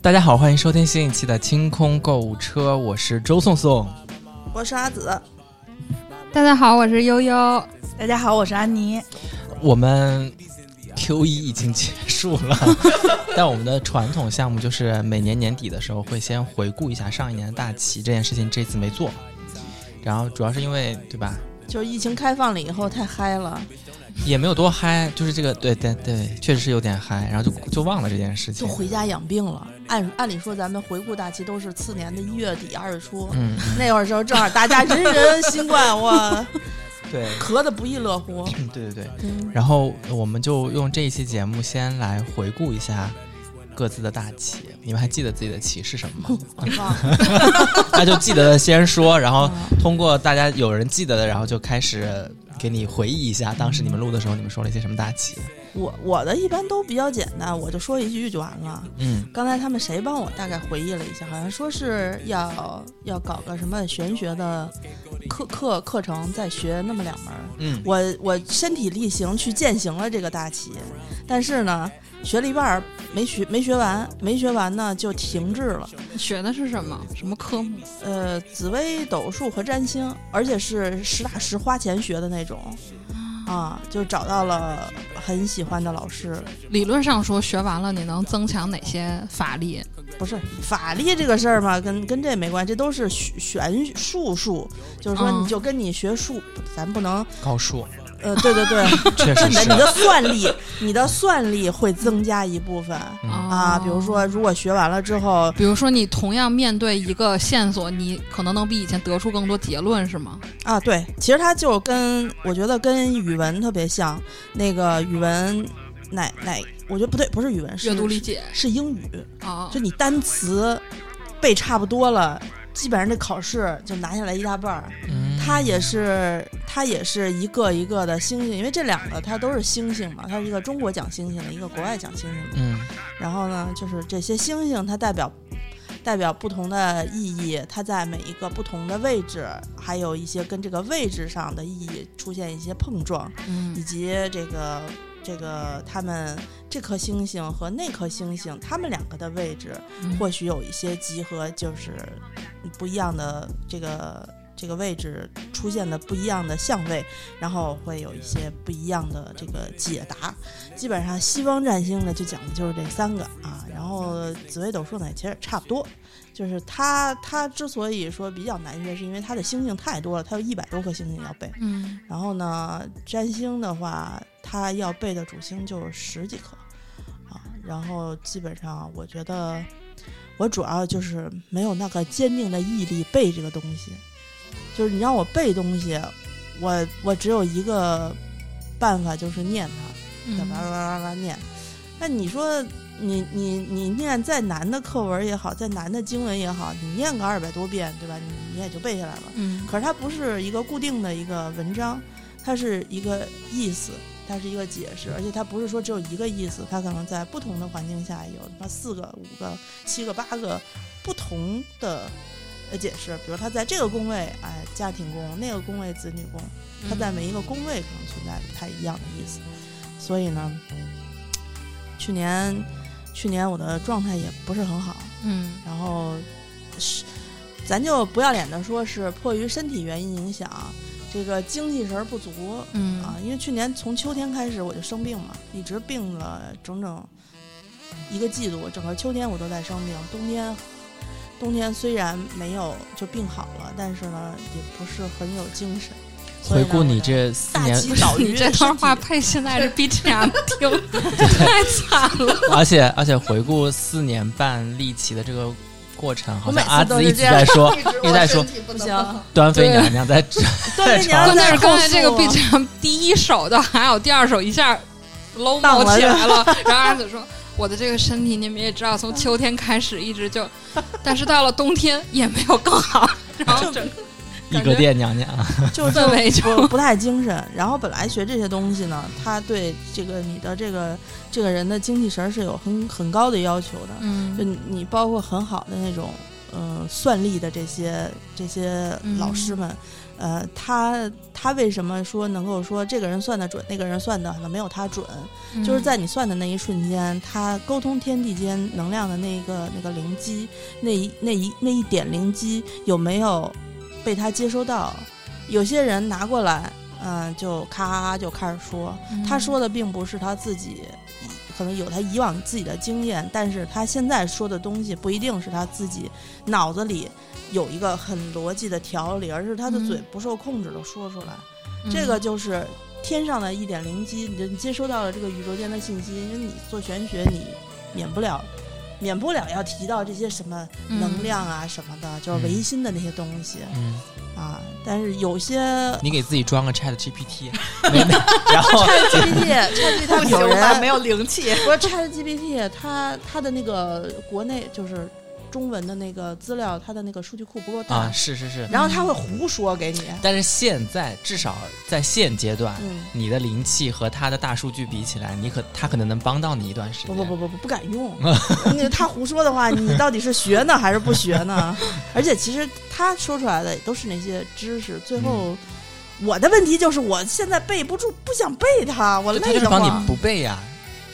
大家好，欢迎收听新一期的清空购物车，我是周颂颂。我是阿紫，大家好，我是悠悠。大家好，我是安妮。我们 Q 一已经结束了，但我们的传统项目就是每年年底的时候会先回顾一下上一年的大旗，这件事情这次没做。然后主要是因为对吧，就是疫情开放了以后太嗨了，也没有多嗨，就是这个对对对，确实是有点嗨，然后就就忘了这件事情就。回家养病了。按按理说，咱们回顾大旗都是次年的一月底二月初，嗯，那会儿时候正好大家人人新冠，哇，对，咳得不亦乐乎。嗯对对对。嗯，然后我们就用这一期节目先来回顾一下各自的大旗。你们还记得自己的旗是什么吗？那就记得的先说，然后通过大家有人记得的，然后就开始给你回忆一下当时你们录的时候你们说了一些什么大旗。我我的一般都比较简单，我就说一句就完了。嗯刚才他们谁帮我大概回忆了一下，好像说是要要搞个什么玄学的课课课程，再学那么两门。嗯，我我身体力行去践行了这个大旗，但是呢，学了一半儿没学没学完，没学完呢就停滞了。学的是什么？什么科目？呃，紫薇斗数和占星，而且是实打实花钱学的那种。啊，就找到了很喜欢的老师，理论上说，学完了你能增强哪些法力？不是法力这个事儿嘛，跟跟这没关系，这都是玄玄术数，就是说嗯你就跟你学术，咱不能，高数呃，对对对，确实是你的你的算力，你的算力会增加一部分嗯啊。比如说，如果学完了之后，比如说你同样面对一个线索，你可能能比以前得出更多结论，是吗？啊，对，其实它就跟我觉得跟语文特别像，那个语文哪哪，我觉得不对，不是语文，是阅读理解是英语，啊就你单词背差不多了，基本上这考试就拿下来一大半儿。嗯它也是它也是一个一个的星星，因为这两个它都是星星嘛，它是一个中国讲星星的，一个国外讲星星的。嗯。然后呢，就是这些星星它代表代表不同的意义，它在每一个不同的位置，还有一些跟这个位置上的意义出现一些碰撞，以嗯及这个这个他们这颗星星和那颗星星，他们两个的位置嗯。或许有一些集合，就是不一样的这个这个位置出现的不一样的相位，然后会有一些不一样的这个解答。基本上西方占星呢就讲的就是这三个啊，然后紫微斗数呢其实也差不多。就是它，它之所以说比较难学，是因为它的星星太多了，它有一百多颗星星要背。嗯然后呢，占星的话，它要背的主星就十几颗啊。然后基本上，我觉得我主要就是没有那个坚定的毅力背这个东西。就是你让我背东西，我我只有一个办法，就是念它，叭叭嗯叭叭叭念。那你说你你你念再难的课文也好，再难的经文也好，你念个二百多遍，对吧？你你也就背下来了。嗯可是它不是一个固定的一个文章，它是一个意思，它是一个解释，而且它不是说只有一个意思，它可能在不同的环境下有他妈四个、五个、七个、八个不同的呃解释。比如他在这个宫位，哎，家庭宫；那个宫位子女宫，他在每一个宫位可能存在不太一样的意思。所以呢，去年去年我的状态也不是很好，嗯然后是，咱就不要脸的说是迫于身体原因影响，这个精气神儿不足嗯啊。因为去年从秋天开始我就生病嘛，一直病了整整一个季度，整个秋天我都在生病。冬天，冬天虽然没有就病好了，但是呢也不是很有精神。回顾你这四年，你于这段话配现在这 BGM 听，太惨了。而且而且回顾四年半立旗的这个过程，好像阿紫一直在说，一直在说不行，端妃娘娘在这，端妃娘床关键是娘在刚才这个 BGM 第一首的，还有第二首一下 low 起来了，然后阿紫说。我的这个身体，你们也知道，从秋天开始一直就，但是到了冬天也没有更好，然后整个 一格店娘娘，就 氛围就就不不太精神。然后本来学这些东西呢，他对这个你的这个这个人的精气神儿是有很很高的要求的。就嗯你包括很好的那种，呃，算力的这些这些老师们，呃，他他为什么说能够说这个人算的准，那个人算的可能没有他准？嗯就是在你算的那一瞬间，他沟通天地间能量的那个那个灵机，那一那一那一点灵机有没有被他接收到？有些人拿过来，嗯、就咔咔咔就开始说，嗯他说的并不是他自己，可能有他以往自己的经验，但是他现在说的东西不一定是他自己脑子里有一个很逻辑的条理，而是他的嗯嘴不受控制的说出来。嗯这个就是天上的一点灵机，你就接收到了这个宇宙间的信息，因为你做玄学，你免不了。免不了要提到这些什么嗯能量啊什么的，就是唯心的那些东西、嗯，啊。但是有些你给自己装个 Chat GPT，没没，然后 ChatGPT，ChatGPT 它 不有？人没有灵气。不是 ChatGPT，它它的那个国内就是中文的那个资料，它的那个数据库不够大，啊，是是是，然后他会胡说给你。但是现在至少在现阶段，嗯，你的灵气和他的大数据比起来，你可他可能能帮到你一段时间。不不不不不不敢用，那他胡说的话，你到底是学呢还是不学呢？而且其实他说出来的也都是那些知识，最后。我的问题就是，我现在背不住，不想背它，我就它累得就是帮你。不背呀、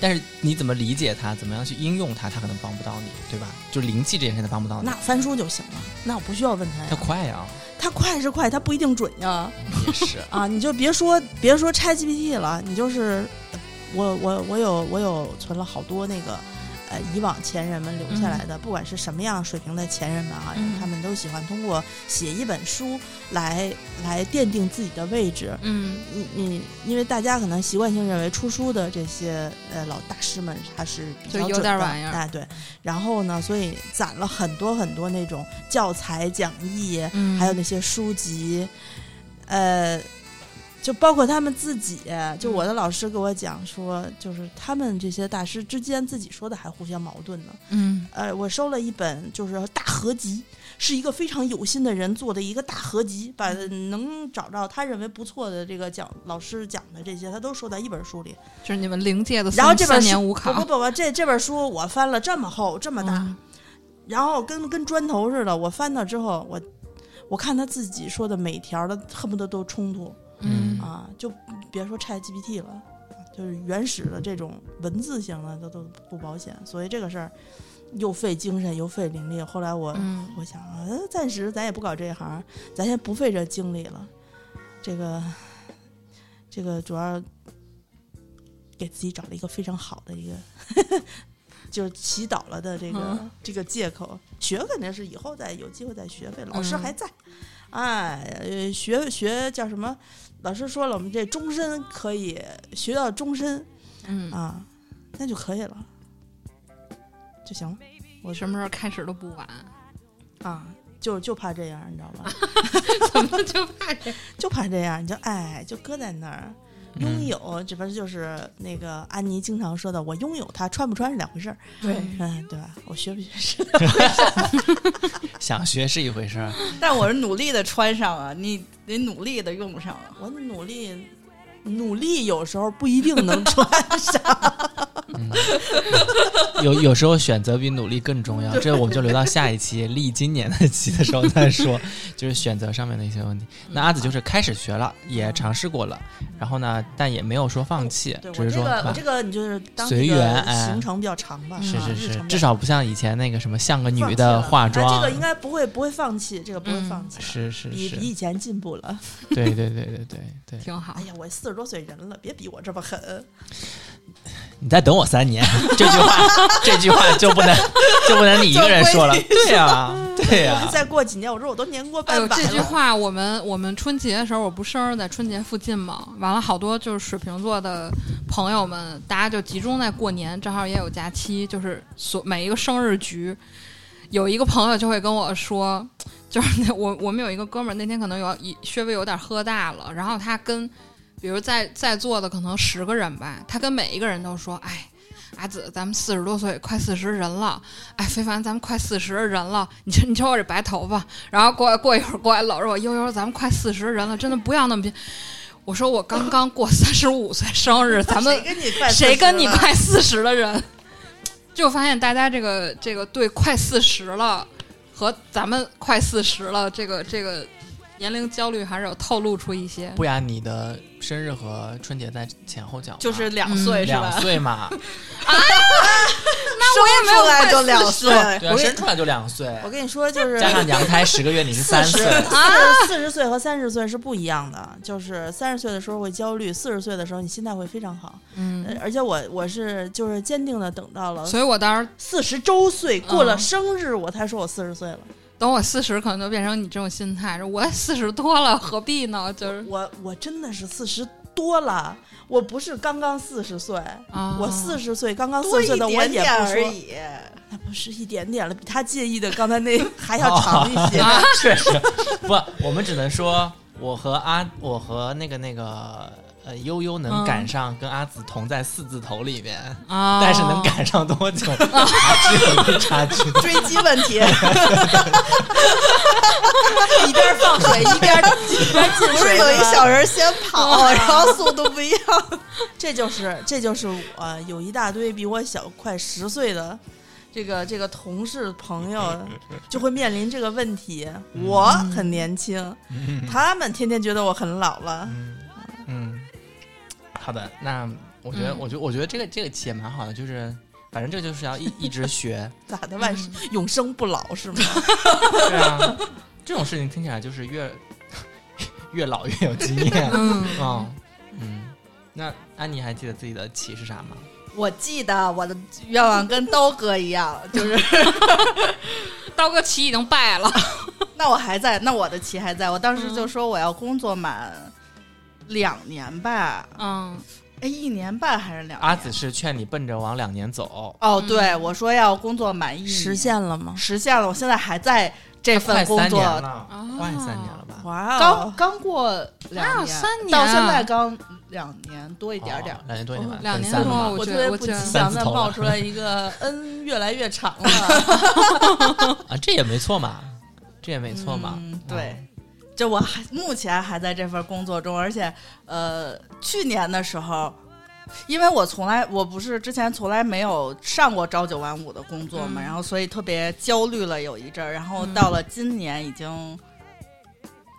但是你怎么理解它，怎么样去应用它，它可能帮不到你，对吧？就灵气这件事，它帮不到你那。翻书就行了，那我不需要问他它呀。快呀，他快是快，他不一定准呀。也是。啊，你就别说别说 ChatGPT 了，你就是我我我有我有存了好多那个呃以往前人们留下来的，不管是什么样水平的前人们啊，嗯。他们都喜欢通过写一本书来来奠定自己的位置。嗯。你你因为大家可能习惯性认为出书的这些呃老大师们他是比较准的，点玩意儿哎对，然后呢，所以攒了很多很多那种教材讲义，嗯，还有那些书籍，呃，就包括他们自己，就我的老师给我讲说，就是他们这些大师之间自己说的还互相矛盾呢。嗯呃，我收了一本就是大合集，是一个非常有心的人做的一个大合集，把能找到他认为不错的这个讲老师讲的这些，他都收在一本书里。就是你们灵界的然后三三这本书年无考，不不不不，这这本书我翻了这么厚这么大，嗯然后跟跟砖头似的，我翻到之后，我我看他自己说的每条的恨不得都冲突嗯啊，就别说 Chat GPT 了，就是原始的这种文字型的都都不保险，所以这个事儿又费精神又费灵力。后来我、嗯我想啊，呃暂时咱也不搞这一行，咱先不费这精力了，这个这个主要给自己找了一个非常好的一个。就是祈祷了的这个、嗯这个借口，学肯定是以后再有机会再学呗，老师嗯还在，哎，呃学学叫什么？老师说了，我们这终身可以学到终身嗯，啊，那就可以了，就行了我什么时候开始都不晚，啊，就就怕这样，你知道吧？怎么就怕这？就怕这样，你就哎，就搁在那儿。拥嗯有，这不是就是那个安妮经常说的，我拥有它，穿不穿是两回事儿。对，嗯，对吧？我学不学是两回事 想学是一回事儿，但我是努力的穿上啊，你得努力的用上啊。我努力，努力有时候不一定能穿上。有有时候选择比努力更重要，这我们就留到下一期立今年的期的时候再说，就是选择上面的一些问题。那阿紫就是开始学了，也尝试过了，然后呢，但也没有说放弃对，只是说我这个我啊这个你就是当随缘哎行程比较长吧，是是是至少不像以前那个什么像个女的化妆，这个应该不会不会放弃，这个不会嗯放弃，是是是比比，以前进步了。对对对对对对，挺好哎。呀，我四十多岁人了，别逼我这么狠。你再等我三年，这句话这句话就不能 就不能你一个人说了，对呀 对呀，再过几年，我说我都年过半百了。这句话我们我们春节的时候，我不生日在春节附近嘛，完了好多就是水瓶座的朋友们，大家就集中在过年，正好也有假期，就是所每一个生日局，有一个朋友就会跟我说，就是那我我们有一个哥们儿那天可能有一稍微有点喝大了，然后他跟比如在在座的可能十个人吧，他跟每一个人都说，哎。阿紫，咱们四十多岁，快四十人了。哎，非凡，咱们快四十人了。你瞅，你瞅我这白头发。然后过过一会儿过来搂着我，悠悠，咱们快四十人了，真的不要那么拼。我说我刚刚过三十五岁生日，咱们谁跟你快谁跟你40了快四十的人？就发现大家这个这个对快四十了和咱们快四十了这个这个年龄焦虑还是有透露出一些。不然，你的生日和春节在前后脚，就是两岁、是吧两？岁嘛，那我也没有出来快就两岁，对啊，生出来就两岁，我跟你说，就是加上娘胎十个月，你是三岁。四十岁和三十岁是不一样的，就是三十岁的时候会焦虑，四十岁的时候你心态会非常好。呃嗯，而且我我是就是坚定的等到了所以我当时四十周岁过了嗯生日，我才说我四十岁了。等我四十，可能就变成你这种心态，我四十多了，何必呢？就是我我真的是四十多了，我不是刚刚四十岁，啊，我四十岁刚刚四十岁的我点也不说，点而已。那不是一点点了，比他介意的刚才那 还要长一些。啊 确实，不，我们只能说，我和阿，我和那个那个呃悠悠能嗯赶上跟阿紫同在四字头里面，啊，但是能赶上多久，还是有一差距的。追击问题，一边放水一边一边进不是有一小人先跑，然后速度不一样。这就是这就是我有一大堆比我小快十岁的这个这个同事朋友，就会面临这个问题。我很年轻，他们天天觉得我很老了。嗯嗯，好的，那我觉得，嗯我觉得，我觉得这个这个期也蛮好的，就是反正这就是要一 一直学，咋的？万事永生不老是吗？对啊，这种事情听起来就是越 越老越有经验。嗯，嗯嗯，那安妮还记得自己的棋是啥吗？我记得我的愿望跟刀哥一样，就是 刀哥棋已经败了，那我还在，那我的棋还在。我当时就说我要工作满两年吧，嗯哎，一年半还是两年？阿紫是劝你奔着往两年走，哦，嗯对，我说要工作满一年，实现了吗？实现了。我现在还在这份工作，三年了，啊快三年了吧？哇刚哦！刚过哪两年，三年到现啊在刚两年多一点点哦。两年多一点吧，两年多我特别不得我觉得吉祥的三字头了冒出来一个 n，越来越长了。啊，这也没错嘛，这也没错嘛。嗯，对，就我还目前还在这份工作中，而且呃，去年的时候。因为我从来我不是之前从来没有上过朝九晚五的工作嘛，嗯然后所以特别焦虑了有一阵儿，然后嗯到了今年已经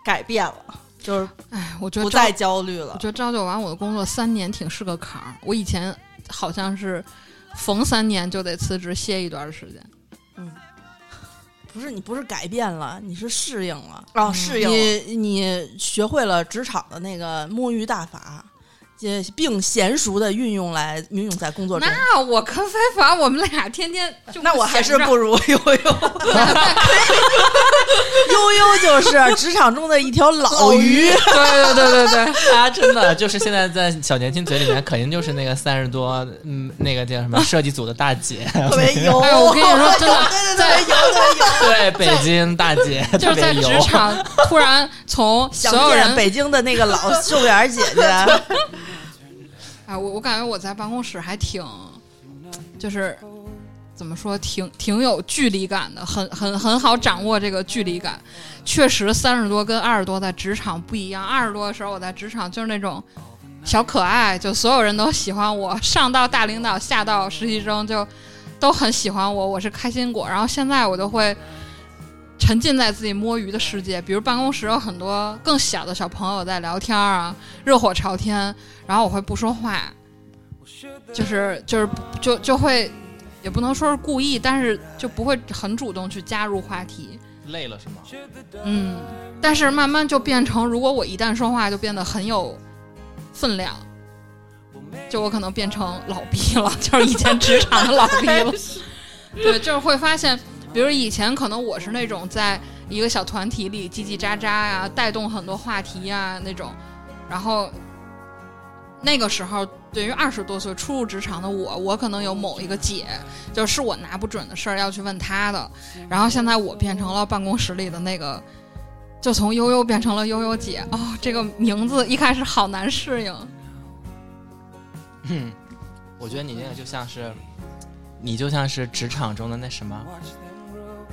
改变了，就是哎，我觉得不再焦虑了我。觉得朝九晚五的工作三年挺是个坎儿。我以前好像是逢三年就得辞职歇一段时间。不是你不是改变了，你是适应了。哦，适应了你你学会了职场的那个摸鱼大法，也并娴熟的运用来运用在工作中。那我跟非凡，我们俩天天就那我还是不如 悠悠。悠悠就是职场中的一条老鱼，对对对对对，他真的就是现在在小年轻嘴里面，肯定就是那个三十多，嗯，那个叫什么设计组的大姐，特别油。哎我跟你说真的对对对，油的油。对，北京大姐，就是在职。场突然从想所有人，见北京的那个老瘦脸姐姐。我我感觉我在办公室还挺，就是怎么说，挺挺有距离感的，很很很好掌握这个距离感。确实，三十多跟二十多在职场不一样。二十多的时候我在职场就是那种小可爱，就所有人都喜欢我，上到大领导，下到实习生就都很喜欢我，我是开心果。然后现在我就会。沉浸在自己摸鱼的世界，比如办公室有很多更小的小朋友在聊天啊，热火朝天，然后我会不说话，就是就是就就会，也不能说是故意，但是就不会很主动去加入话题，累了是吗？嗯，但是慢慢就变成，如果我一旦说话，就变得很有分量，就我可能变成老逼了，就是以前职场的老逼了，对，就是会发现。比如以前可能我是那种在一个小团体里叽叽喳喳呀，带动很多话题呀那种，然后那个时候对于二十多岁初入职场的我，我可能有某一个姐，就是我拿不准的事儿要去问她的，然后现在我变成了办公室里的那个，就从悠悠变成了悠悠姐。哦，这个名字一开始好难适应，嗯，我觉得你那个就像是，你就像是职场中的那什么，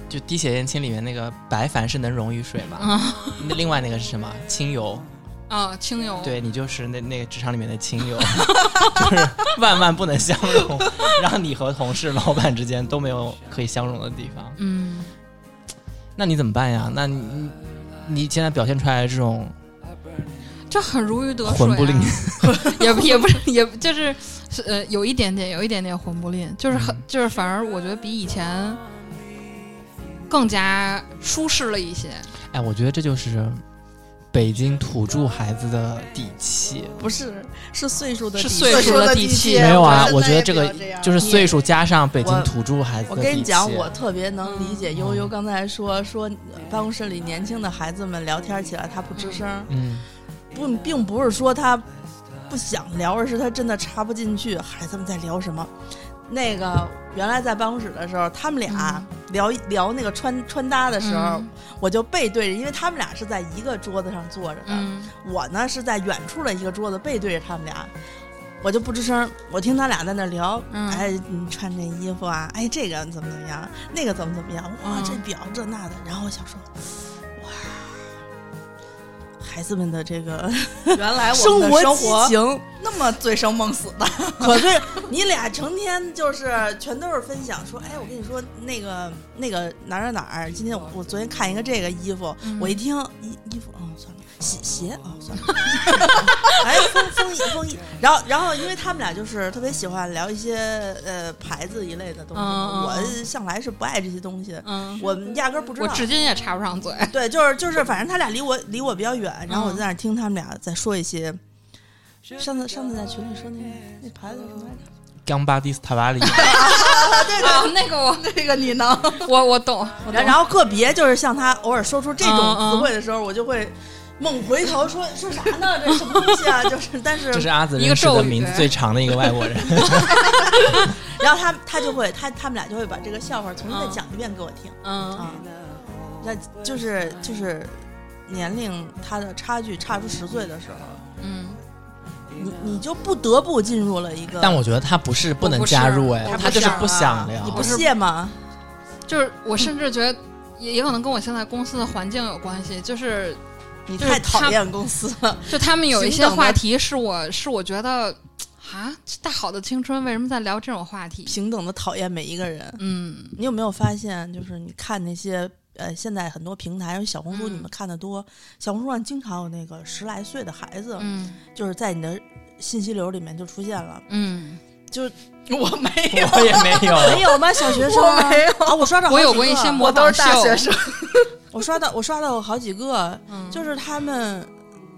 就滴血验亲里面那个白凡是能溶于水嘛，啊 那另外那个是什么？清油，啊，清友，对你就是那那个职场里面的清油，就是万万不能相容，让你和同事、老板之间都没有可以相容的地方。嗯，那你怎么办呀？那你你你现在表现出来的这种这很如鱼得水、啊，魂不吝，也不也不是，也就是是呃，有一点点，有一点点魂不吝，就是很嗯就是，反而我觉得比以前更加舒适了一些。哎，我觉得这就是北京土著孩子的底气。不是是岁数的是底岁数的的底气气没有啊我觉得这个就是岁数加上北京土著孩子我的底气。跟你讲，我特别能理解悠悠嗯刚才说说办公室里年轻的孩子们聊天起来他不吱声，嗯，不并不是说他不想聊，而是他真的插不进去。孩子们在聊什么？那个原来在办公室的时候，他们俩聊、聊那个穿穿搭的时候，嗯。我就背对着，因为他们俩是在一个桌子上坐着的，嗯。我呢是在远处的一个桌子背对着他们俩。我就不吱声，我听他俩在那聊，嗯。哎，你穿这衣服啊，哎，这个怎么怎么样，那个怎么怎么样，哇，嗯。这表这那的，然后我想说，哇，孩子们的这个 原来我生活行，那么醉生梦死的，可是 你俩成天就是全都是分享，说，哎，我跟你说那个那个哪儿哪儿哪儿，今天我我昨天看一个这个衣服，嗯。我一听衣衣服，哦，算了，鞋鞋哦，算了，哎，风风衣风衣，然后然后因为他们俩就是特别喜欢聊一些呃牌子一类的东西，我向来是不爱这些东西，嗯，我压根儿不知道我。至今也插不上嘴。对，就是就是，反正他俩离我离我比较远，然后我就在那听他们俩在说一些。上次上次在群里说那个那牌子叫什么来着？冈巴迪斯塔瓦里，啊，那个我 那个你能我我懂，然然后个别就是像他偶尔说出这种词汇的时候，我就会猛回头说说啥呢？这什么东西啊？就是 但是这是阿紫一个认识的名字最长的一个外国人。然后他他就会他他们俩就会把这个笑话重新再讲一遍给我听嗯啊，那就是就是年龄他的差距差出十岁的时候，嗯，你你就不得不进入了一个，但我觉得他不是不能加入，哎，他就是不想聊。你不屑吗？就是我甚至觉得也也可能跟我现在公司的环境有关系，就是你太讨厌公司了，就他们有一些话题是我是我觉得啊，大好的青春为什么在聊这种话题？平等的讨厌每一个人。嗯你有没有发现，就是你看那些呃，现在很多平台，小红书嗯你们看的多，小红书上经常有那个十来岁的孩子，嗯就是在你的信息流里面就出现了，嗯，就 我没有，我也没有，没有吗？小学生啊没有啊，我刷到我有过一些模我都是大仿秀学生，我刷到我刷到过好几个，嗯就是他们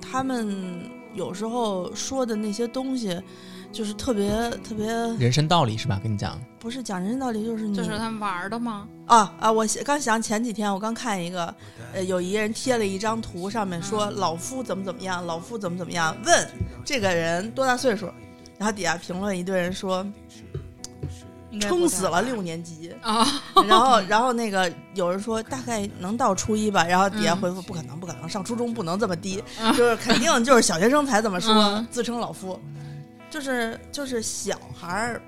他们有时候说的那些东西，就是特别特别人生道理是吧？跟你讲，不是讲人生道理，就是你就是他们玩的吗？啊啊！我刚想前几天我刚看一个，呃，有一个人贴了一张图，上面说嗯老夫怎么怎么样，老夫怎么怎么样，问这个人多大岁数，然后底下评论一堆人说撑死了六年级，啊，然后然后那个有人说大概能到初一吧，然后底下嗯回复不可能不可能，上初中不能这么低，啊 就是肯定就是小学生才这么说，嗯。自称老夫，就是就是小孩儿。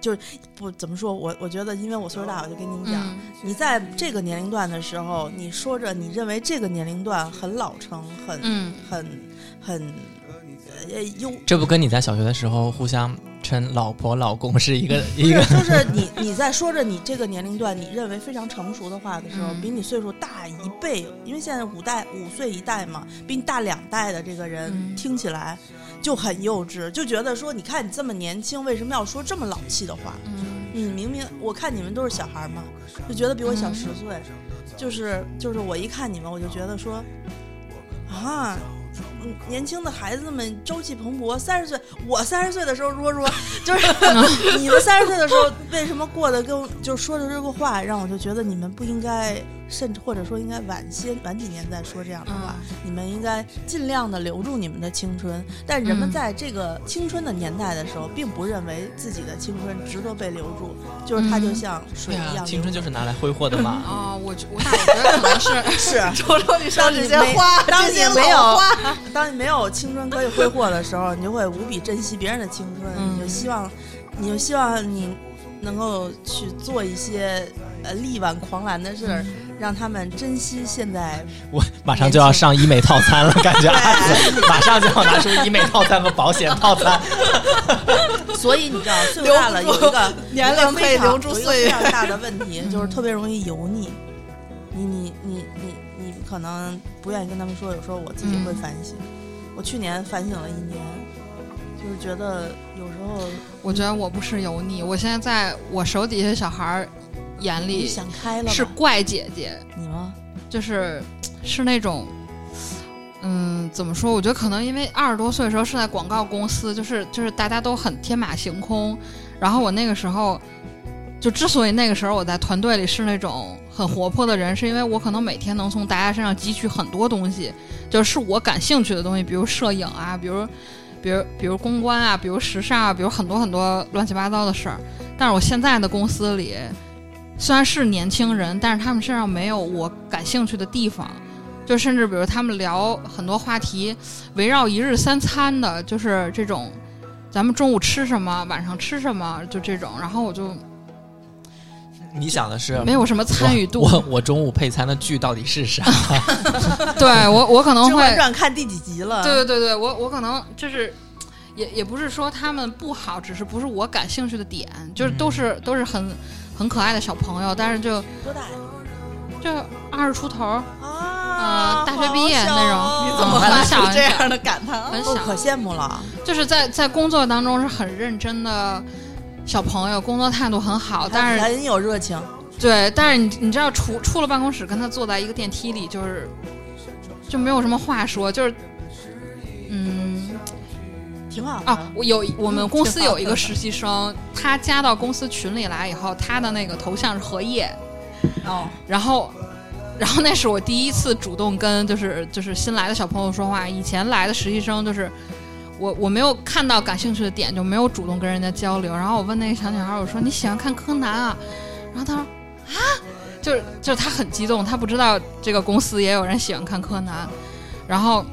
就是不怎么说，我我觉得，因为我岁数大，我就跟您讲，嗯。你在这个年龄段的时候，你说着你认为这个年龄段很老成、很、嗯。很很呃优，这不跟你在小学的时候互相称老婆老公是一个一个？就是你 你在说着你这个年龄段你认为非常成熟的话的时候，嗯比你岁数大一倍，因为现在五代五岁一代嘛，比你大两代的这个人、嗯听起来就很幼稚，就觉得说，你看你这么年轻，为什么要说这么老气的话？嗯你明明我看你们都是小孩嘛，就觉得比我小嗯十岁，就是就是我一看你们，我就觉得说，啊，嗯年轻的孩子们朝气蓬勃，三十岁，我三十岁的时候如果说，就是 你们三十岁的时候为什么过得跟就说的这个话，让我就觉得你们不应该甚至或者说应该晚些晚几年再说这样的话，嗯你们应该尽量的留住你们的青春。但人们嗯在这个青春的年代的时候，并不认为自己的青春值得被留住，就是它就嗯像水一样流。青春就是拿来挥霍的嘛。哦，我觉我那我觉得可能是 是。瞅瞅你上这些当你没花，当你没有花，当你没有青春可以挥霍的时候，你就会无比珍惜别人的青春，嗯你就希望，你就希望你能够去做一些呃力挽狂澜的事儿，让他们珍惜现在。我马上就要上医美套餐了，感觉马上就要拿出医美套餐和保险套餐。所以你知道，岁数大了有一个 年龄可以留住岁月非常大的问题，就是特别容易油腻。你你你你你可能不愿意跟他们说，有时候我自己会嗯反省。我去年反省了一年，就是觉得有时候我觉得我不是油腻，我现在在我手底下小孩儿眼你里想开了是怪姐姐，你吗？就是是那种，嗯，怎么说？我觉得可能因为二十多岁的时候是在广告公司，就是就是大家都很天马行空，然后我那个时候。就之所以那个时候我在团队里是那种很活泼的人，是因为我可能每天能从大家身上汲取很多东西，就是我感兴趣的东西，比如摄影啊，比如，比如比如公关啊，比如时尚啊，比如很多很多乱七八糟的事儿。但是我现在的公司里，虽然是年轻人，但是他们身上没有我感兴趣的地方，就甚至比如他们聊很多话题，围绕一日三餐的，就是这种，咱们中午吃什么，晚上吃什么，就这种，然后我就你想的是没有什么参与度。我我我中午配餐的剧到底是啥？对我我可《能甄嬛会，传》看第几集了？对对对对，我我可能就是。也也不是说他们不好，只是不是我感兴趣的点，就是都是、都是很很可爱的小朋友，但是就多大呀？就二十出头，啊，呃大学毕业那种你怎么很小这样的感叹啊？很小，哦可羡慕了。就是在在工作当中是很认真的小朋友，工作态度很好，但是很有热情。对，但是你你知道出出了办公室跟他坐在一个电梯里，就是就没有什么话说，就是嗯挺好的啊，我有我们公司有一个实习生，他加到公司群里来以后，他的那个头像是荷叶，哦，然后。然后那是我第一次主动跟就是就是新来的小朋友说话，以前来的实习生就是我我没有看到感兴趣的点，就没有主动跟人家交流。然后我问那个小女孩，我说你喜欢看柯南啊？然后她说啊，就是就是她很激动，她不知道这个公司也有人喜欢看柯南。然后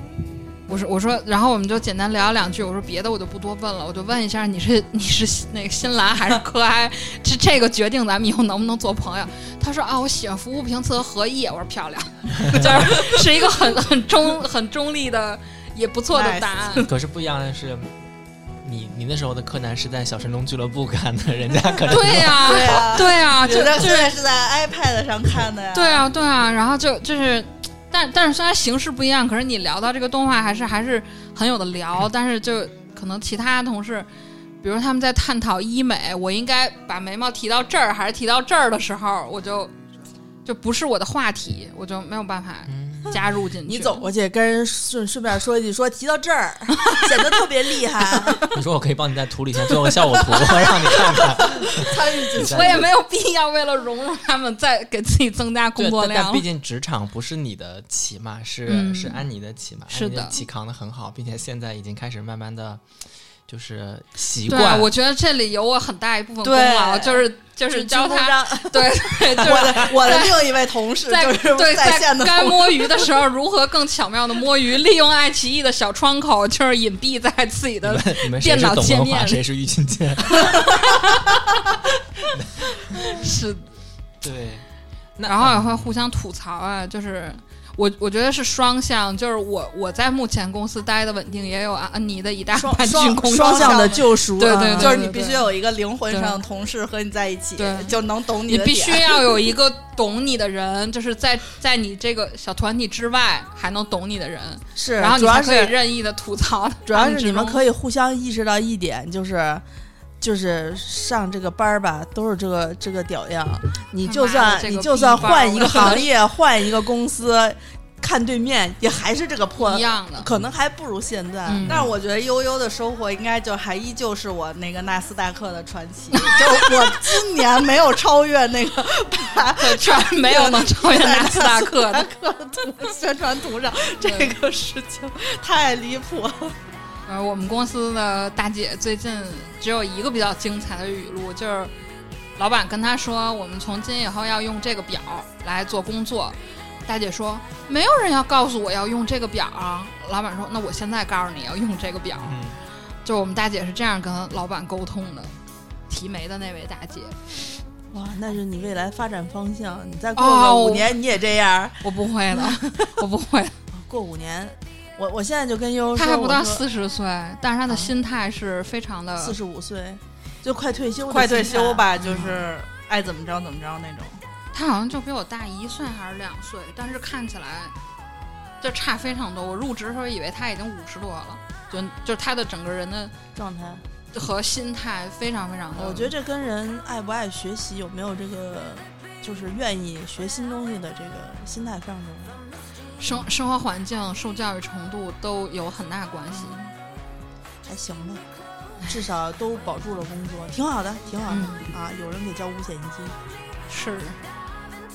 我说我说，然后我们就简单聊两句。我说别的我就不多问了，我就问一下你是 你是那个新兰还是柯哀？这这个决定咱们以后能不能做朋友？他说啊，我喜欢服务评测和荷叶。我说漂亮，就是是一个很很中很中立的也不错的答案。可是不一样的是，你你那时候的柯南是在小神龙俱乐部看的，人家可能对呀、对啊对呀、就在是在 iPad 上看的呀。对啊，对啊，然后就就是，但但是虽然形式不一样，可是你聊到这个动画还是还是很有的聊，但是就可能其他同事。比如他们在探讨医美，我应该把眉毛提到这儿还是提到这儿的时候，我就就不是我的话题，我就没有办法 加入进去。你走过去跟人顺顺便说一句，说提到这儿 显得特别厉害。你说我可以帮你在图里先做个效果图，让你看看。参与进去。我也没有必要为了融入他们再给自己增加工，作量但但毕。竟职场不是你的骑嘛，是、嗯是安妮的骑嘛，是的安妮的骑扛的很好，并且现在已经开始慢慢的，就是习对，惯。我觉得这里有我很大一部分功劳，就是就是教他，对对，就是我的我的另一位同事在就是对在线的该摸鱼的时候，如何更巧妙的摸鱼，利用爱奇艺的小窗口，就是隐蔽在自己的电脑界面里谁是郁金剑？是，对，然后也会互相吐槽啊，就是。我我觉得是双向，就是我我在目前公司待的稳定，也有安妮的一大双半军双向的救赎啊，对对对就是你必须有一个灵魂上的同事和你在一起对，就能懂你的点必须要有一个懂你的人，就是在在你这个小团体之外还能懂你的人，是，然后你可以任意的吐槽。主要是你们可以互相意识到一点，就是。就是上这个班儿吧，都是这个这个屌样。你就算你就算换一个行业，换一个公司，看对面也还是这个破一，样的。可能还不如现在。嗯但是我觉得悠悠的收获应该就还依旧是我那个纳斯达克的传奇，就我今年没有超越那个把居然没有能超越纳斯达克的。宣传图上这个事情太离谱了。呃，我们公司的大姐最近只有一个比较精彩的语录，就是老板跟她说，我们从今以后要用这个表来做工作。大姐说，没有人要告诉我要用这个表啊。老板说，那我现在告诉你要用这个表。嗯，就我们大姐是这样跟老板沟通的。提眉的那位大姐，哇，那是你未来发展方向。你再过哦个五我年，你也这样。我不会的，我不会的。过五年，我我现在就跟悠悠说，她还不到四十岁，但是他的心态是非常的四十五岁，就快退休的快退休。吧，就是爱怎么着怎么着那种。他好像就比我大一岁还是两岁，但是看起来就差非常多。我入职的时候以为他已经五十多了，就就他的整个人的状态。和心态非常非常的。我觉得这跟人爱不爱学习，有没有这个就是愿意学新东西的这个心态非常重要。生生活环境、受教育程度都有很大关系。还行吧，至少都保住了工作，挺好的，挺好的、嗯啊！有人给交五险一金，是，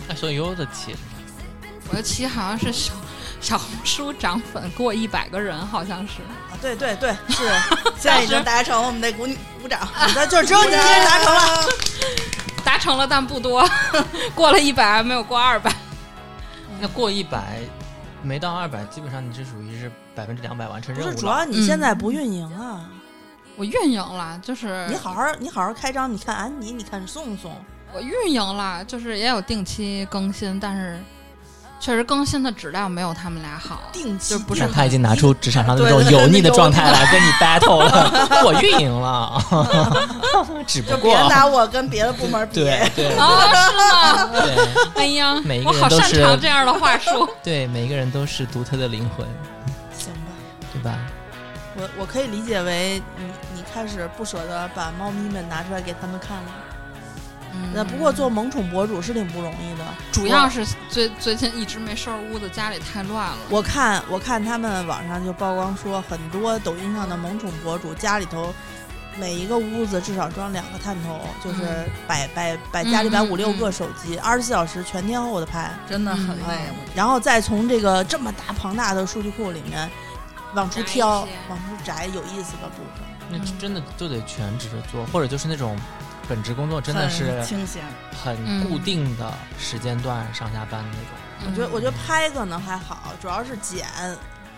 哎，所以悠悠的起是啥？我的期好像是小小红书涨粉过一百个人，好像是。啊，对对对，是，现在已经达成，我们得鼓鼓掌。那就只有你今天达成了。达成了，但不多，过了一百，没有过二百。那过一百，没到二百，基本上你这属于是百分之两百完成，任务了。主要你现在不运营啊，我运营了，就是你好好你好好开张，你看安妮，你看宋宋，我运营了，就是也有定期更新，但是确实更新的质量没有他们俩好。定期就不是他已经拿出职场上的那种油腻的状态来跟你 battle 了。我运营了，只不过就别拿我跟别的部门比。对对哦，是吗？对哎呀，每一个我好擅人都是长这样的话术。对，每一个人都是独特的灵魂，行吧。对吧？我我可以理解为你你开始不舍得把猫咪们拿出来给他们看了。那、不过做萌宠博主是挺不容易的，主要是最最近一直没收拾屋子，家里太乱了。我看我看他们网上就曝光说，很多抖音上的萌宠博主家里头每一个屋子至少装两个探头，就是嗯。摆摆摆家里摆五六个手机，二十四小时全天候的拍，真的很嗯。累。嗯然后再从这个这么大庞大的数据库里面往出挑，往出摘有意思的部分。那嗯。真的就得全职做，或者就是那种本职工作真的是很清闲。很嗯固定的时间段上下班那种。我觉得我觉得拍可能还好，主要是剪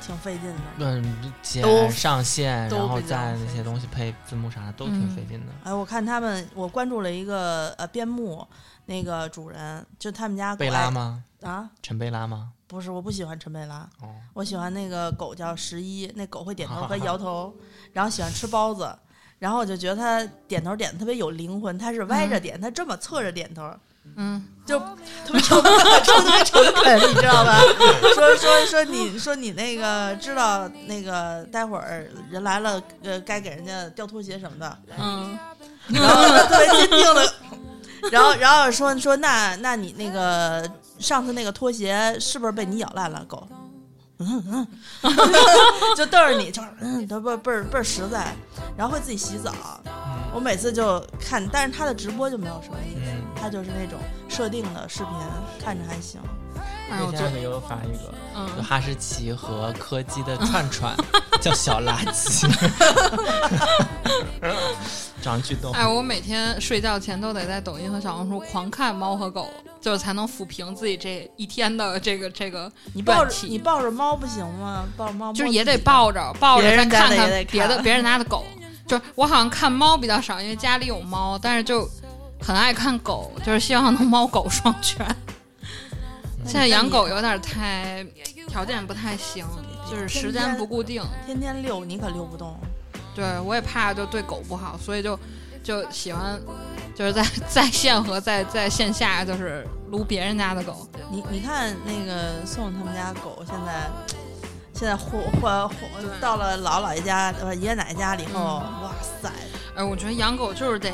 挺费劲的。嗯，剪上线，然后再那些东西配字幕啥的都挺嗯费劲的。哎，我看他们，我关注了一个呃边牧那个主人，就他们家狗贝拉吗？啊，陈贝拉吗？不是，我不喜欢陈贝拉，哦，我喜欢那个狗叫十一，那狗会点头 和摇头，然后喜欢吃包子，然后我就觉得他点头点的特别有灵魂，他是歪着点，他这么侧着点头，嗯，就特别诚恳，特别诚恳，你知道吧？说说说你说你那个知道那个待会儿人来了，呃，该给人家掉拖鞋什么的，嗯，然后特别坚定的，然后然后说说那那你那个上次那个拖鞋是不是被你咬烂了，狗？嗯嗯，就瞪着你，就是嗯，他倍儿倍儿倍儿实在，然后会自己洗澡。我每次就看，但是他的直播就没有什么意思，嗯，他就是那种设定的视频，看着还行。哎，我昨那天还有发一个，就嗯，哈士奇和柯基的串串，叫小垃圾，长巨逗。哎，我每天睡觉前都得在抖音和小红书狂看猫和狗，就是才能抚平自己这一天的这个这个你抱着你抱着猫不行吗？抱着猫就是也得抱着抱着再别人家看看别的别人家的狗。就是我好像看猫比较少，因为家里有猫，但是就很爱看狗，就是希望能猫狗双全。现在养狗有点太条件不太行，就是时间不固定。天天遛，你可遛不动。对我也怕就对狗不好，所以就就喜欢就是在在线和在在线下就是撸别人家的狗。你你看那个宋他们家狗现在，现在换换换到了姥姥姥爷家呃爷爷奶奶家里以后，哇塞，哎，我觉得养狗就是得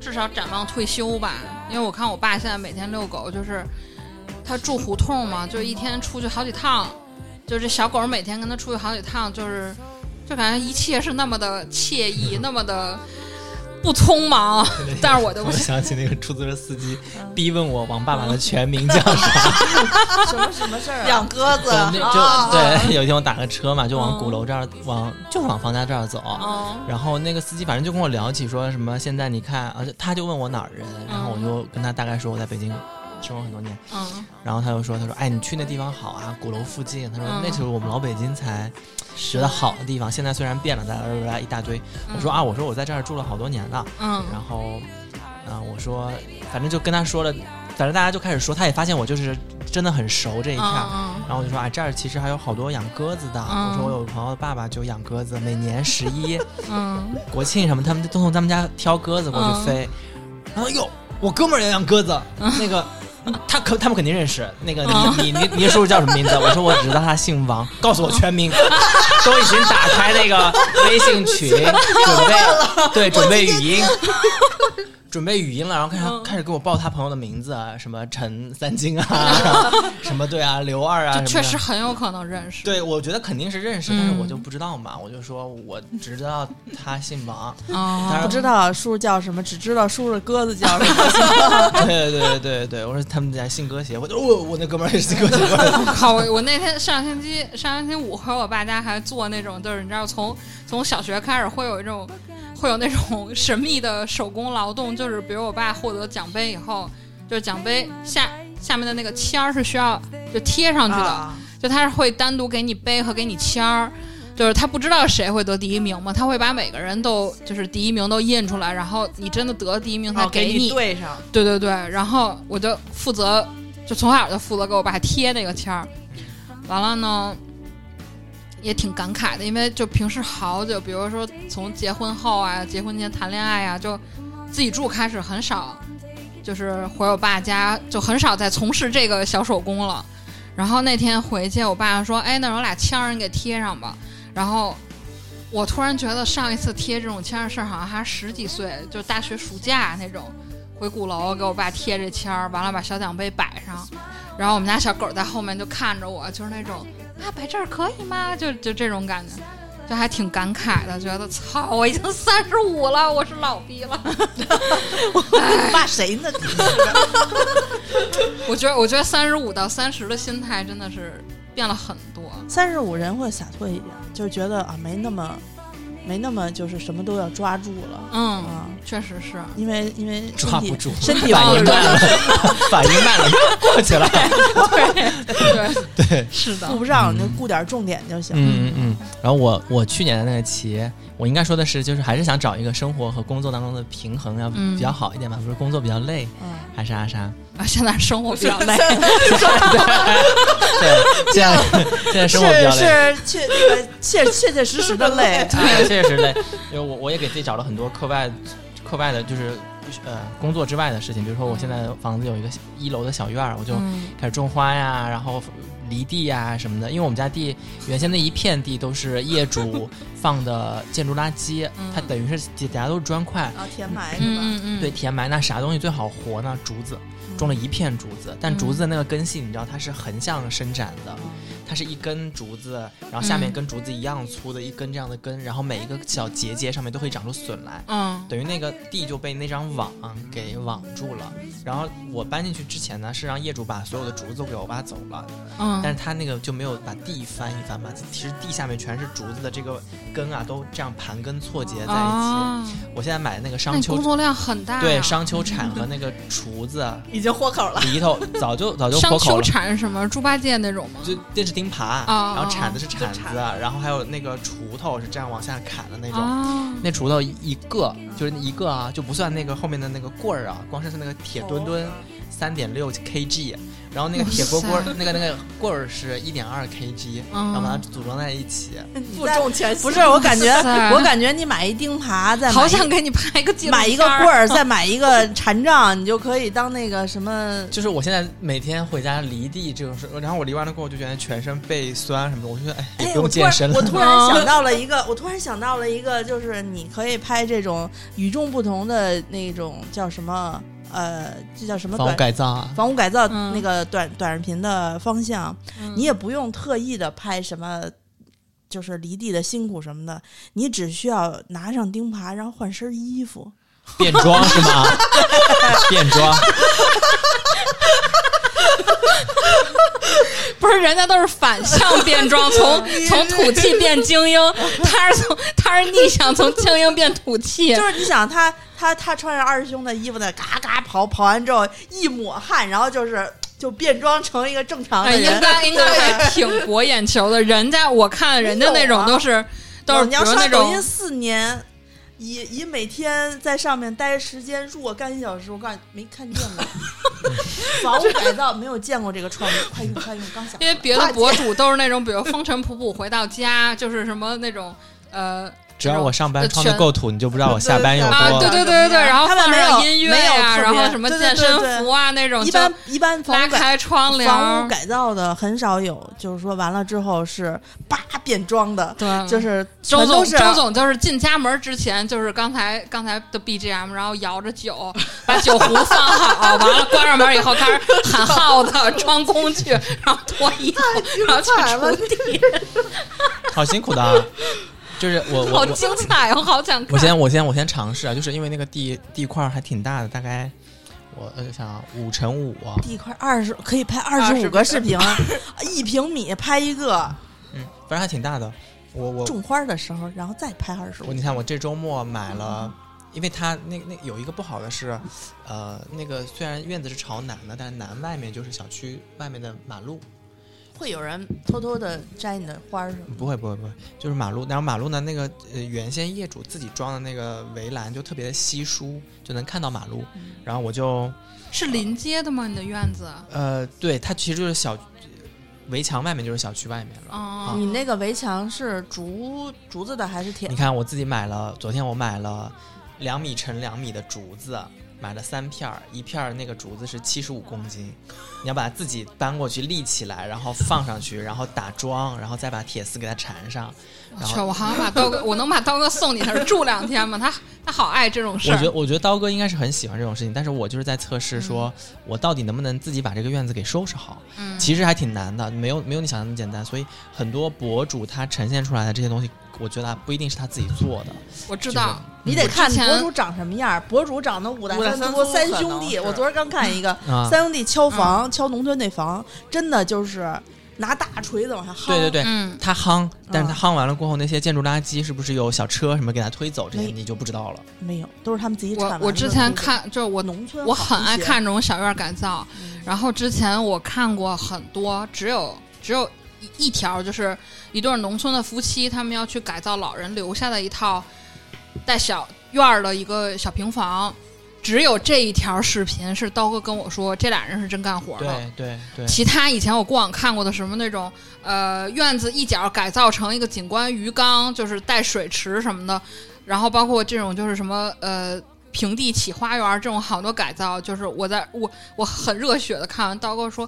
至少展望退休吧，因为我看我爸现在每天遛狗，就是他住胡同嘛，就一天出去好几趟，就这小狗每天跟他出去好几趟，就是就感觉一切是那么的惬意，那么的不匆忙。但是我就不我行，想起那个出租车司机嗯逼问我王爸爸的 全名叫啥，什么什么事儿啊？养鸽子对，就啊，对，有一天我打个车嘛，就往嗯鼓楼这儿往就是往方家这儿走，嗯然后那个司机反正就跟我聊起说什么现在你看，而且他就问我哪儿人，然后我就跟他大概说我在北京生活很多年，嗯，然后他就说他说哎你去那地方好啊，鼓楼附近，他说嗯那就是我们老北京才觉得好的地方，现在虽然变了，哒一大堆，我说啊我说我在这儿住了好多年了，嗯。然后啊我说反正就跟他说了，反正大家就开始说，他也发现我就是真的很熟这一片然后我就说，啊，这儿其实还有好多养鸽子的。嗯。我说我有个朋友的爸爸就养鸽子，每年十一、嗯。国庆什么，他们都从他们家挑鸽子过去飞。然后哟，我哥们儿也养鸽子，那个他可他们肯定认识。那个你你你你叔叔叫什么名字？我说我只知道他姓王，告诉我全名。都已经打开那个微信群，准备对准备语音。准备语音了，然后开始、嗯开始给我报他朋友的名字啊，什么陈三金啊，什么对啊，刘二啊，确实很有可能认识。对，我觉得肯定是认识，嗯但是我就不知道嘛，我就说我只知道他姓王。啊当然不知道叔叔叫什么，只知道叔叔的鸽子叫什么。对对对对，我说他们家信鸽协会，我我我那哥们儿也是信鸽协会的。靠！我 我那天上星期上星期五回我爸家还做那种，就是你知道从从小学开始会有一种会有那种 神秘的手工劳动，就是比如我爸获得奖杯以后，就是奖杯下下面的那个签儿是需要就贴上去的，啊就他是会单独给你杯和给你签儿。就是他不知道谁会得第一名嘛，他会把每个人都就是第一名都印出来，然后你真的得第一名，他哦给你对上，对对对，然后我就负责，就从小就负责给我爸贴那个签儿。完了呢，也挺感慨的，因为就平时好久，比如说从结婚后啊，结婚前谈恋爱啊，就自己住开始很少，就是回我爸家，就很少再从事这个小手工了。然后那天回去，我爸说：“哎，那有俩签儿，你给贴上吧。”然后我突然觉得上一次贴这种签儿的事儿，好像还十几岁，就大学暑假那种。回鼓楼给我爸贴这签儿，完了把小奖杯摆上，然后我们家小狗在后面就看着我，就是那种啊摆这儿可以吗？就就这种感觉，就还挺感慨的，觉得操，我已经三十五了，我是老逼了。我骂谁呢？我觉得，我觉得三十五到三十的心态真的是变了很多。三十五人会洒脱一点，就觉得啊没那么没那么就是什么都要抓住了嗯，啊，确实是。因为因为身体抓不住，身体反应慢了，反应慢了，过去了。对对对，是的顾，不上，嗯就顾点重点就行。嗯嗯嗯。然后我我去年的那个企，我应该说的是，就是还是想找一个生活和工作当中的平衡，要嗯比较好一点吧。不是工作比较累，嗯，还是啥啥？啊，现在生活比较累。对，现在现在生活比较是累。是确那个切切切实实的累。哎，确实累，因为我我也给自己找了很多课外课外的，就是呃工作之外的事情，比如说我现在房子有一个一楼的小院儿，我就嗯开始种花呀，然后犁地呀什么的。因为我们家地原先那一片地都是业主放的建筑垃圾，嗯。它等于是底下都是砖块，然后填埋是吧？嗯嗯嗯，对，填埋那啥东西最好活呢？竹子，种了一片竹子，但竹子的那个根系你知道它是横向伸展的，它是一根竹子，然后下面嗯。跟竹子一样粗的一根这样的根，然后每一个小节节上面都会长出笋来。嗯。等于那个地就被那张网给网住了，然后我搬进去之前呢，是让业主把所有的竹子都给我挖走了，嗯，但是他那个就没有把地翻一翻嘛，其实地下面全是竹子的这个根啊，都这样盘根错节在一起。啊，我现在买的那个商丘你工作量很大呀。对商丘铲和那个锄子、已经豁口了。犁头早就早就商丘活口了。铲是什么？猪八戒那种吗？就电视钉耙，啊然后铲子是铲子，铲然后还有那个锄头是这样往下砍的那种。啊，那锄头一个就是一个啊，就不算那个后面的那个棍儿啊，光是那个铁墩墩三点六 kg，然后那个铁锅锅那个那个棍儿是一点二 kg，然后把它嗯，组装在一起。负重前行不是，我感觉 我感觉你买一钉耙，再买一好想给你拍个买一个棍儿，再买一个禅杖，你就可以当那个什么。就是我现在每天回家犁地这种事，然后我犁完了过后就觉得全身背酸什么的，我就觉得哎也哎，不用健身了。我突然 想到了一个，我突然想到了一个，就是你可以拍这种与众不同的那种叫什么呃，这叫什么房屋改造啊，房屋改造嗯。那个短短视频的方向，嗯。你也不用特意的拍什么。就是离地的辛苦什么的，你只需要拿上钉耙，然后换身衣服，变装是吗？变装，不是人家都是反向变装，从从土气变精英，他是从他是逆向从精英变土气，就是你想他他他穿着二师兄的衣服呢，嘎嘎跑，跑完之后一抹汗，然后就是就变装成一个正常的哎，人。应该应该还挺博眼球的。人家我看人家那种都是都是比你要刷抖音四年，以以每天在上面待时间若干小时，我告诉你没看见过。房屋改造没有见过这个创意，快用快用，刚想。因为别的博主都是那种，比如风尘仆仆回到家，就是什么那种呃只要我上班呃穿的够土，你就不知道我下班有多对对对对对，然后放他们没有上音乐呀，然后什么健身服啊那种，一般一般就拉房屋改开窗房屋，改造的很少有，就是说完了之后是叭变装的，对，就是周总，周总就是进家门之前，就是刚才刚才的 BGM，然后摇着酒，把酒壶放好，完了关上门以后开始喊号子、装工具，然后脱衣服，然后去锄地，好辛苦的啊。就是我我好精彩，我好想看。我先我先我先尝试啊，就是因为那个地地块儿还挺大的，大概我呃想啊五乘五，地块二十可以拍二十五个视频，一平米拍一个。嗯，反正还挺大的。我我种花的时候，然后再拍二十五你。看我这周末买了，因为它那那有一个不好的是，呃，那个虽然院子是朝南的，但是南外面就是小区外面的马路，会有人偷偷的摘你的花儿是吗？不会不会不会，就是马路。然后马路呢，那个呃原先业主自己装的那个围栏就特别的稀疏，就能看到马路。然后我就是临街的吗？你的院子？呃，对，它其实就是小围墙外面就是小区外面了。哦，你那个围墙是竹竹子的还是铁你？看我自己买了，昨天我买了两米乘两米的竹子，买了三片儿，一片儿那个竹子是七十五公斤，你要把它自己搬过去立起来，然后放上去，然后打桩，然后再把铁丝给它缠上。然去，后我好像把刀哥，我能把刀哥送你那儿住两天吗？他他好爱这种事儿我觉。得，我觉得刀哥应该是很喜欢这种事情，但是我就是在测试，说我到底能不能自己把这个院子给收拾好。嗯，其实还挺难的，没有没有你想象那么简单。所以很多博主他呈现出来的这些东西，我觉得不一定是他自己做的。我知道，你得看博主长什么样儿。博主长得五大三粗三兄弟，我昨儿刚看一个啊，三兄弟敲房，敲农村那房，真的就是拿大锤子往下夯。对对对，嗯，他夯，但是他嗯夯完了过后，那些建筑垃圾是不是有小车什么给他推走，这些你就不知道了。没有，都是他们自己铲我我之前看，就是我农村我很爱看这种小院改造，嗯然后之前我看过很多，只有只有一一条，就是一对农村的夫妻，他们要去改造老人留下的一套带小院儿的一个小平房。只有这一条视频是刀哥跟我说，这俩人是真干活的。对对对，其他以前我过往看过的什么那种，呃，院子一角改造成一个景观鱼缸，就是带水池什么的，然后包括这种就是什么呃平地起花园这种好多改造，就是我在我我很热血的看完，刀哥说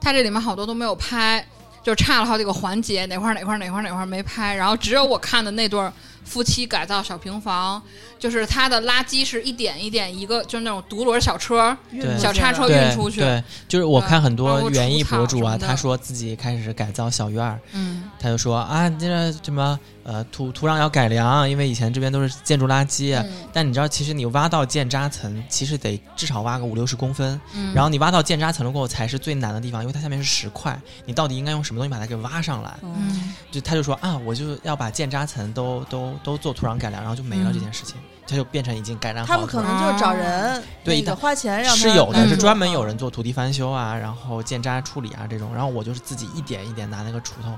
他这里面好多都没有拍，就差了好几个环节，哪块哪块哪块哪块没拍，然后只有我看的那对夫妻改造小平房，就是它的垃圾是一点一点一个，就是那种独轮小车，小叉车运出去。对，就是我看很多园艺博主啊，他说自己开始改造小院儿，嗯。他就说啊，这个什么呃土土壤要改良，因为以前这边都是建筑垃圾。嗯。但你知道，其实你挖到建渣层，其实得至少挖个五六十公分，嗯，然后你挖到建渣层了过后才是最难的地方，因为它下面是石块，你到底应该用什么东西把它给挖上来？嗯嗯。就他就说啊，我就要把建渣层都都都做土壤改良，然后就没了嗯这件事情，它就变成已经改良好他们可能就是找人，对花钱让他是有的，嗯是专门有人做土地翻修啊，然后建渣处理啊这种，然后我就是自己一点一点拿那个锄头，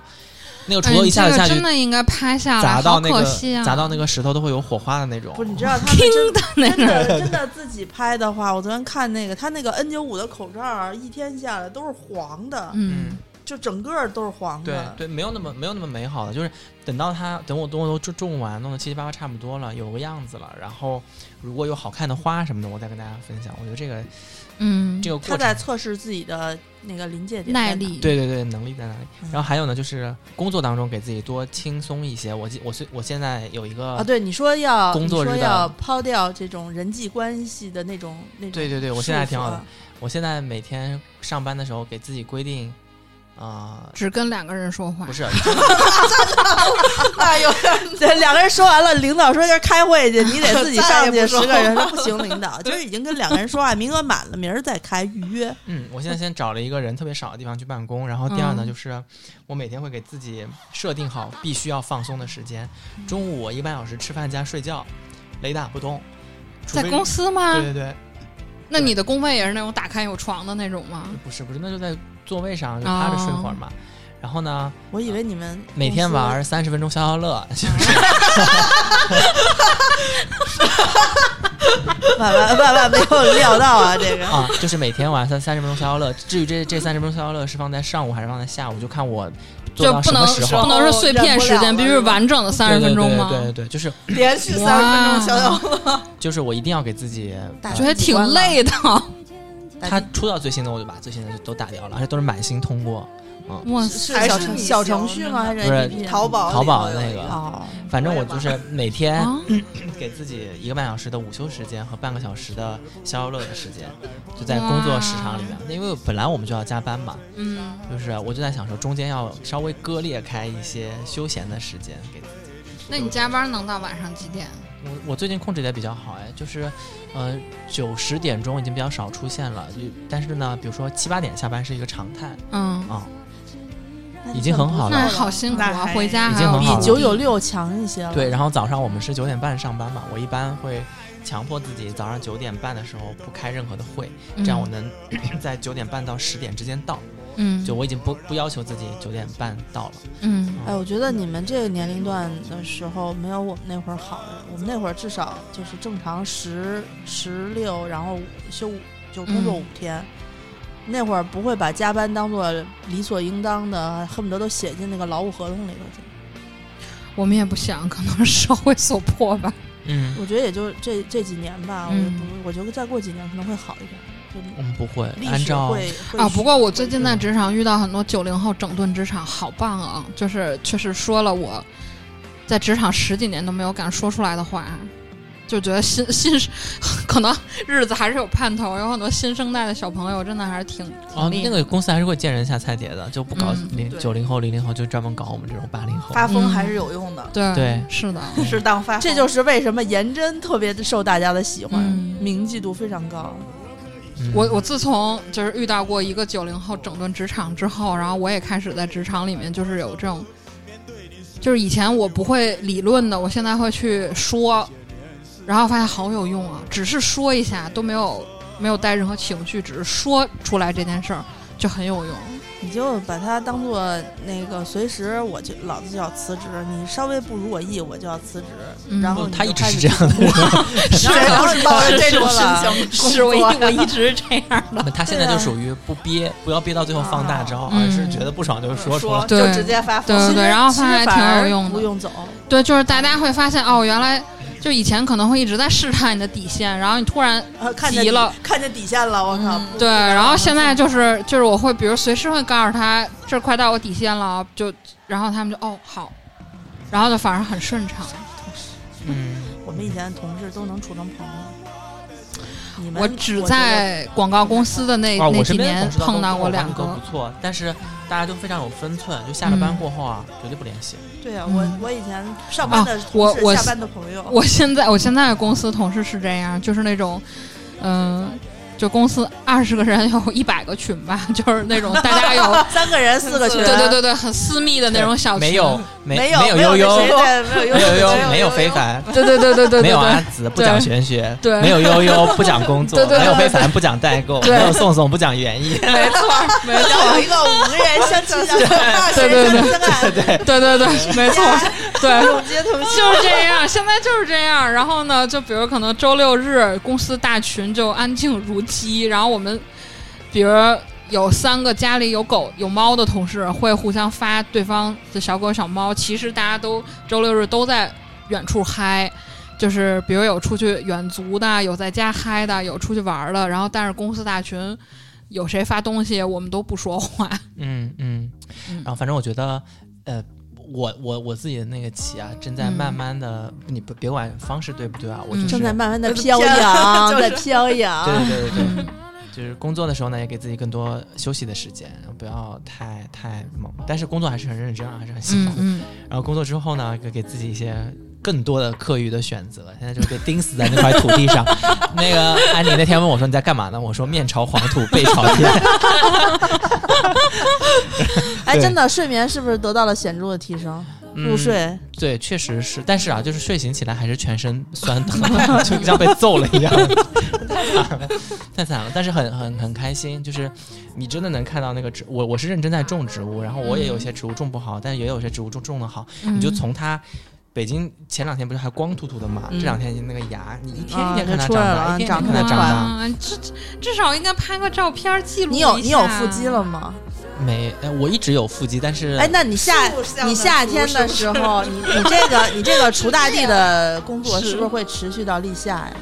那个锄头哎一下子下去这个真的应该拍下来，砸到那个！砸到那个石头都会有火花的那种。不是，你知道他们真的那真的真的自己拍的话，我昨天看那个他那个 N 九五的口罩，一天下来都是黄的，嗯，就整个都是黄的。对，没有那么没有那么美好的，就是等到它等我等我都种种完，弄得七七八八差不多了，有个样子了，然后如果有好看的花什么的，我再跟大家分享。我觉得这个嗯，这个过程，他在测试自己的那个临界点耐力，对对对，能力在哪里？嗯然后还有呢，就是工作当中给自己多轻松一些。我记我现我现在有一个啊，对，你说要工作日要抛掉这种人际关系的那种那种，对对对，我现在还挺好的。我现在每天上班的时候给自己规定，啊、只跟两个人说话不，是，哎呦，对，两个人说完了，领导说今儿开会去，你得自己上去。十个人说不行，领导今儿已经跟两个人说话，名额满了，明儿再开预约。嗯，我现在先找了一个人特别少的地方去办公，然后第二呢，嗯就是我每天会给自己设定好必须要放松的时间，中午我一个半小时吃饭加睡觉，雷打不动。在公司吗对？对对，那你的工位也是那种打开有床的那种吗？不是不是，那就在座位上就趴着睡会儿嘛。然后呢，我以为你们每天玩三十分钟消消乐，就是万万万万没有料到啊，这个啊，就是每天玩三三十分钟消消乐。至于这这三十分钟消消乐是放在上午还是放在下午，就看我做到就不能什么时候。不能是碎片时间，必须是完整的三十分钟吗？对对对对对，就是连续三十分钟消消乐，就是我一定要给自己打觉得挺累的。他出到最新的，我就把最新的都打掉了，而且都是满星通过。哇是小程还是你小程序吗？还是不是淘宝淘宝那个哦，反正我就是每天啊，给自己一个半小时的午休时间和半个小时的消消乐的时间，就在工作时长里面。因为本来我们就要加班嘛，嗯，就是我就在想说，中间要稍微割裂开一些休闲的时间给自己。那你加班能到晚上几点？我我最近控制的也比较好哎，就是，呃，九十点钟已经比较少出现了，就但是呢，比如说七八点下班是一个常态嗯，啊、那已经很好了那好辛苦啊，回家已经很好了九九六强一些了。对，然后早上我们是九点半上班嘛，我一般会强迫自己早上九点半的时候不开任何的会，这样我能 在九点半到十点之间到。嗯，就我已经不不要求自己九点半到了。嗯哎，我觉得你们这个年龄段的时候没有我们那会儿好的。我们那会儿至少就是正常十十六，然后休五就工作嗯五天。那会儿不会把加班当做理所应当的，恨不得都写进那个劳务合同里头去。我们也不想，可能是社会所迫吧。嗯，我觉得也就这这几年吧，我嗯不，我觉得再过几年可能会好一点。就我们不会按照啊，不过我最近在职场遇到很多九零后整顿职场，好棒啊！就是确实说了我在职场十几年都没有敢说出来的话，就觉得新新 可能日子还是有盼头，有很多新生代的小朋友真的还是挺那个公司还是会见人下菜碟的，就不搞嗯零对九零后、零零后，就专门搞我们这种八零后。发疯还是有用的，对对是的，适当发疯。这就是为什么颜真特别受大家的喜欢，嗯铭记度非常高。我我自从就是遇到过一个九零后整顿职场之后，然后我也开始在职场里面就是有这种，就是以前我不会理论的，我现在会去说，然后发现好有用啊！只是说一下都没有没有带任何情绪，只是说出来这件事儿就很有用。你就把它当做那个随时我就老子就要辞职，你稍微不如我意我就要辞职，嗯然后你他一直是这样的是抱着这种心情是我我一直是这样的。他现在就属于不憋，不要憋到最后放大招，嗯而是觉得不爽就说出来。对就直接发疯。对对对，然后发现还挺有用的。不用走，对，就是大家会发现哦，原来就以前可能会一直在试探你的底线，然后你突然急了，看见底线了，我靠！不对，然后现在就是就是我会比如随时会告诉他这快到我底线了，就然后他们就哦好，然后就反而很顺畅。嗯，我们以前的同事都能处成朋友。你们我只在广告公司的那、啊，那几年碰到过两个不，错，但是大家都非常有分寸，就下了班嗯过后啊，绝对不联系。对啊，嗯我我以前上班的我我同事下班的朋友，我现在我现在的公司同事是这样，就是那种，嗯、就公司二十个人有一百个群吧，就是那种大家有 三个人四个群，对对对对很私密的那种小群，没有没没有有悠悠，没有那谁对没有没有悠悠悠，没有非凡，对对对对对对，没有对阿紫不讲玄学，对没有悠悠不讲工作，对对对没有非凡不讲代购，没有宋宋不讲园艺。没错 没错一，个五个人相亲相爱，对对对相爱，对，对对对，没错，对。就是这样，现在就是这样。然后呢，就比如可能周六日公司大群就安静如鸡，然后我们比如有三个家里有狗有猫的同事会互相发对方的小狗小猫，其实大家都周六日都在远处嗨。就是比如有出去远足的，有在家嗨的，有出去玩的，然后但是公司大群有谁发东西，我们都不说话。嗯嗯，然后反正我觉得，呃，我我我自己的那个棋啊，正在慢慢的，你不别管方式对不对啊，我就是正在慢慢的飘飘扬，就是在飘扬。对对对对，就是工作的时候呢，也给自己更多休息的时间，不要太太猛。但是工作还是很认真啊，还是很辛苦。嗯然后工作之后呢，给给自己一些更多的课余的选择。现在就被钉死在那块土地上。那个安妮那天问我说你在干嘛呢？我说面朝黄土背朝天。哎，真的睡眠是不是得到了显著的提升？入嗯睡，对，确实是，但是啊，就是睡醒起来还是全身酸疼，就像被揍了一样，太惨了，太惨了。但是很很很开心，就是你真的能看到那个植，我我是认真在种植物，然后我也有些植物种不好，但是也有些植物种种的好，嗯，你就从它。北京前两天不是还光秃秃的嘛？嗯这两天那个牙，你一天啊一天看它长大，了一天看它长大。啊，至至少应该拍个照片记录你有一下你有腹肌了吗？没，呃我一直有腹肌，但是哎，那你夏你夏天的时候，你你这个你这个锄大地的工作是是不是会持续到立夏呀？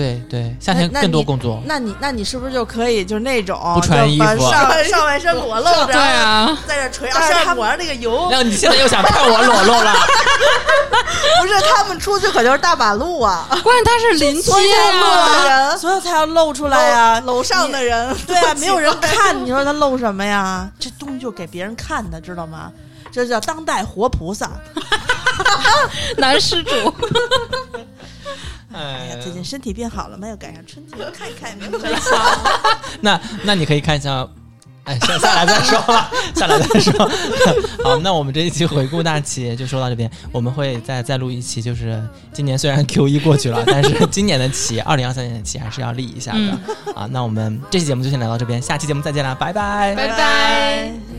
对对，夏天那你更多工作。那你那你是不是就可以就是那种不穿就把衣服啊上上半身裸露着，对啊，在这捶但是他二抹上那个油，那你现在又想看我裸露了？不是他们出去可就是大马路啊，关键他是邻居啊，人所以才要露出来呀。楼上的人，对啊，没有人看，你说他露什么呀？这东西就给别人看的，知道吗？这叫当代活菩萨。男施主。哎哎呀，最近身体变好了吗？要赶上春节，看一看有没有真那那你可以看一下，哎，下下来再说吧，下来再说。好，那我们这一期回顾大企就说到这边，我们会再再录一期，就是今年虽然 Q 一过去了，但是今年的企，二零二三年的企还是要立一下的、啊。那我们这期节目就先聊到这边，下期节目再见啦，拜拜。拜拜。